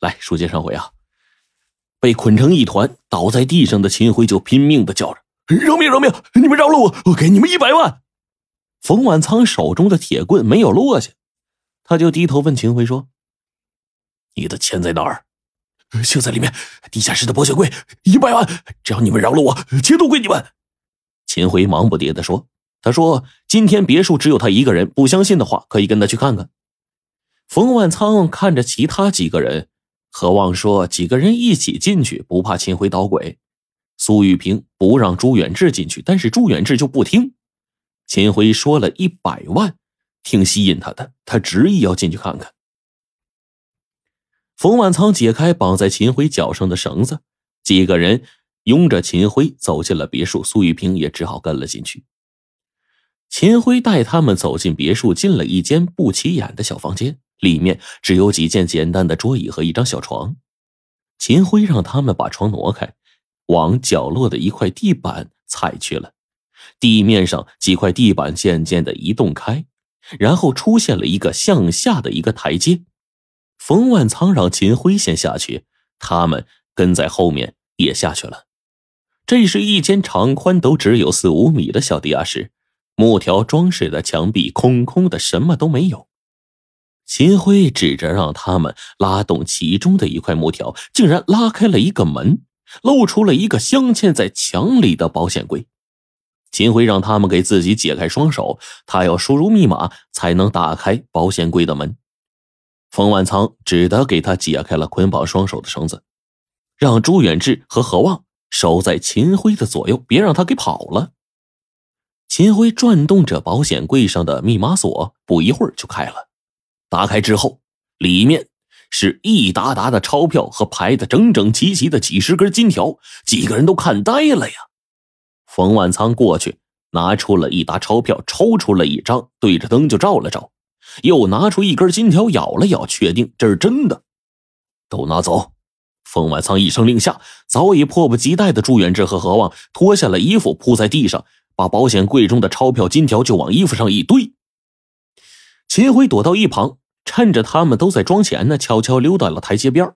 来，书接上回啊，被捆成一团倒在地上的秦辉就拼命的叫着：“饶命！饶命！你们饶了我，我给你们一百万！”冯万仓手中的铁棍没有落下，他就低头问秦辉说：“你的钱在哪儿？”“就在里面，地下室的保险柜，一百万！只要你们饶了我，钱都归你们。”秦辉忙不迭的说：“他说今天别墅只有他一个人，不相信的话可以跟他去看看。”冯万仓看着其他几个人，何望说：“几个人一起进去，不怕秦辉捣鬼。”苏玉平不让朱远志进去，但是朱远志就不听。秦辉说了一百万，挺吸引他的，他执意要进去看看。冯万仓解开绑在秦辉脚上的绳子，几个人拥着秦辉走进了别墅，苏玉平也只好跟了进去。秦辉带他们走进别墅，进了一间不起眼的小房间，里面只有几件简单的桌椅和一张小床。秦辉让他们把床挪开，往角落的一块地板踩去了。地面上几块地板渐渐的移动开，然后出现了一个向下的一个台阶。冯万仓让秦辉先下去，他们跟在后面也下去了。这是一间长宽都只有四五米的小地下室，木条装饰的墙壁空空的，什么都没有。秦辉指着让他们拉动其中的一块木条，竟然拉开了一个门，露出了一个镶嵌在墙里的保险柜。秦辉让他们给自己解开双手，他要输入密码才能打开保险柜的门。冯万仓只得给他解开了捆绑双手的绳子，让朱远志和何望守在秦辉的左右，别让他给跑了。秦辉转动着保险柜上的密码锁，不一会儿就开了。打开之后，里面是一沓沓的钞票和排的整整齐齐的几十根金条，几个人都看呆了呀。冯万仓过去，拿出了一沓钞票，抽出了一张，对着灯就照了照，又拿出一根金条，咬了咬，确定这是真的，都拿走。冯万仓一声令下，早已迫不及待的朱远志和何望脱下了衣服，铺在地上，把保险柜中的钞票、金条就往衣服上一堆。秦辉躲到一旁，趁着他们都在装钱呢，悄悄溜到了台阶边，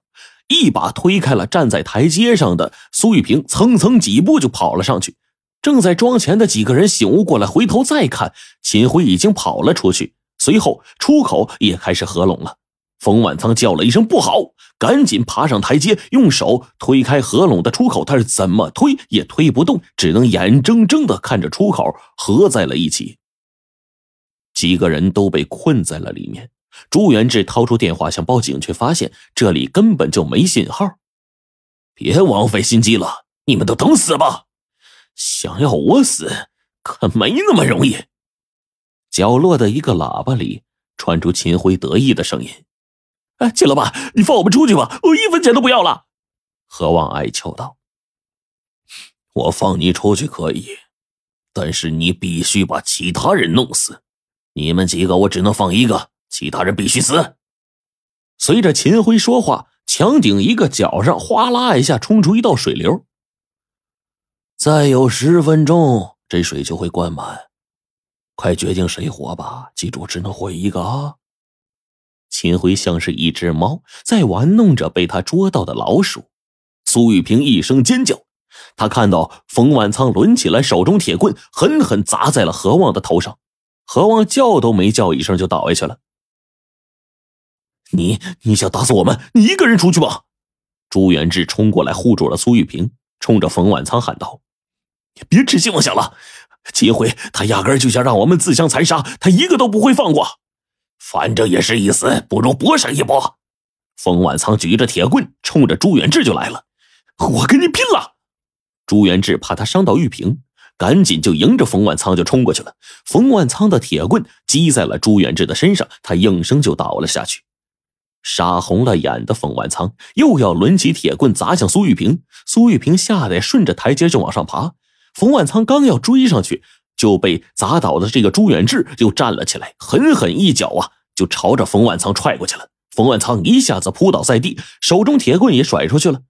一把推开了站在台阶上的苏玉平，蹭蹭几步就跑了上去。正在装钱的几个人醒悟过来，回头再看，秦辉已经跑了出去。随后出口也开始合拢了。冯万仓叫了一声“不好”，赶紧爬上台阶，用手推开合拢的出口，但是怎么推也推不动，只能眼睁睁的看着出口合在了一起。几个人都被困在了里面。朱元志掏出电话想报警，却发现这里根本就没信号。别枉费心机了，你们都等死吧！想要我死，可没那么容易。角落的一个喇叭里传出秦辉得意的声音：“哎，秦老板，你放我们出去吧，我一分钱都不要了。”何望哀求道：“我放你出去可以，但是你必须把其他人弄死。你们几个我只能放一个，其他人必须死。”随着秦辉说话，墙顶一个角上哗啦一下冲出一道水流。再有十分钟，这水就会灌满。快决定谁活吧！记住，只能活一个啊！秦辉像是一只猫，在玩弄着被他捉到的老鼠。苏玉平一声尖叫，他看到冯万仓抡起来手中铁棍，狠狠砸在了何望的头上。何望叫都没叫一声，就倒下去了。你你想打死我们？你一个人出去吧！朱元志冲过来护住了苏玉平，冲着冯万仓喊道。你别痴心妄想了，秦辉他压根就想让我们自相残杀，他一个都不会放过。反正也是一死，不如搏上一搏。冯万仓举着铁棍，冲着朱元志就来了。我跟你拼了！朱元志怕他伤到玉萍，赶紧就迎着冯万仓就冲过去了。冯万仓的铁棍击在了朱元志的身上，他应声就倒了下去。杀红了眼的冯万仓又要抡起铁棍砸向苏玉萍，苏玉萍吓得顺着台阶就往上爬。冯万仓刚要追上去，就被砸倒的这个朱远志又站了起来，狠狠一脚啊，就朝着冯万仓踹过去了。冯万仓一下子扑倒在地，手中铁棍也甩出去了。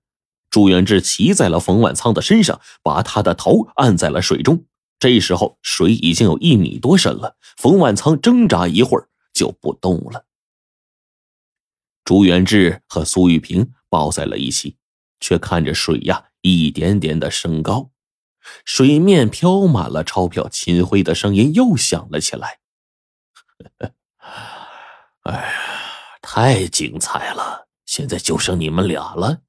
朱元志骑在了冯万仓的身上，把他的头按在了水中。这时候水已经有一米多深了，冯万仓挣扎一会儿就不动了。朱元志和苏玉平抱在了一起，却看着水呀一点点的升高，水面飘满了钞票。秦辉的声音又响了起来：“ 哎呀，太精彩了！现在就剩你们俩了。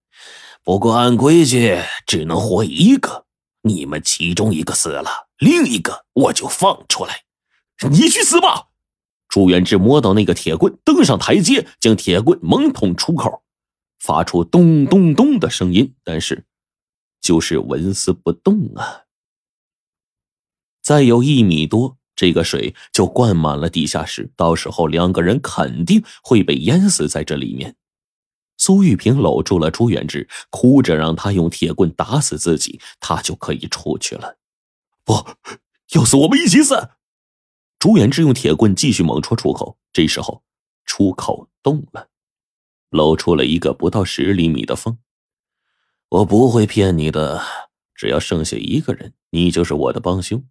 不过按规矩只能活一个，你们其中一个死了，另一个我就放出来。你去死吧！”朱元志摸到那个铁棍，登上台阶，将铁棍猛捅出口，发出咚咚咚的声音，但是就是纹丝不动啊。再有一米多，这个水就灌满了地下室，到时候两个人肯定会被淹死在这里面。苏玉平搂住了朱元志，哭着让他用铁棍打死自己，他就可以出去了。不，要死我们一起死！朱元志用铁棍继续猛戳出口，这时候出口动了，露出了一个不到十厘米的缝。我不会骗你的，只要剩下一个人，你就是我的帮凶，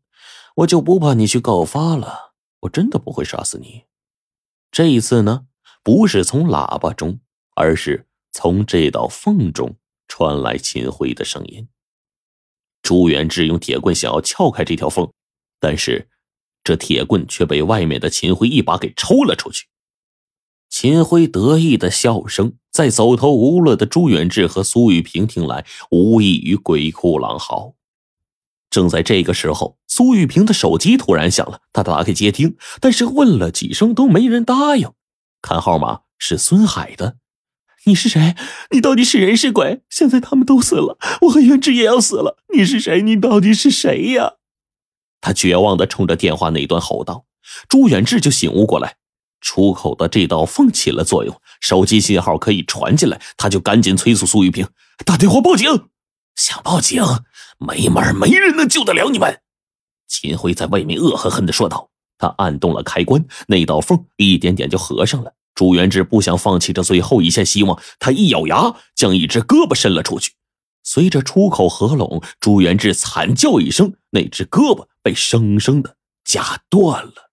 我就不怕你去告发了。我真的不会杀死你。这一次呢，不是从喇叭中，而是从这道缝中传来秦辉的声音。朱元志用铁棍想要撬开这条缝，但是。这铁棍却被外面的秦辉一把给抽了出去。秦辉得意的笑声，在走投无路的朱元志和苏玉平听来，无异于鬼哭狼嚎。正在这个时候，苏玉平的手机突然响了，他打开接听，但是问了几声都没人答应。看号码是孙海的，你是谁？你到底是人是鬼？现在他们都死了，我和元志也要死了。你是谁？你到底是谁呀？他绝望的冲着电话那端吼道：“朱远志就醒悟过来，出口的这道缝起了作用，手机信号可以传进来。他就赶紧催促苏玉平打电话报警。想报警？没门，没人能救得了你们！”秦辉在外面恶狠狠的说道。他按动了开关，那道缝一点点就合上了。朱元志不想放弃这最后一线希望，他一咬牙，将一只胳膊伸了出去。随着出口合拢，朱元志惨叫一声，那只胳膊被生生的夹断了。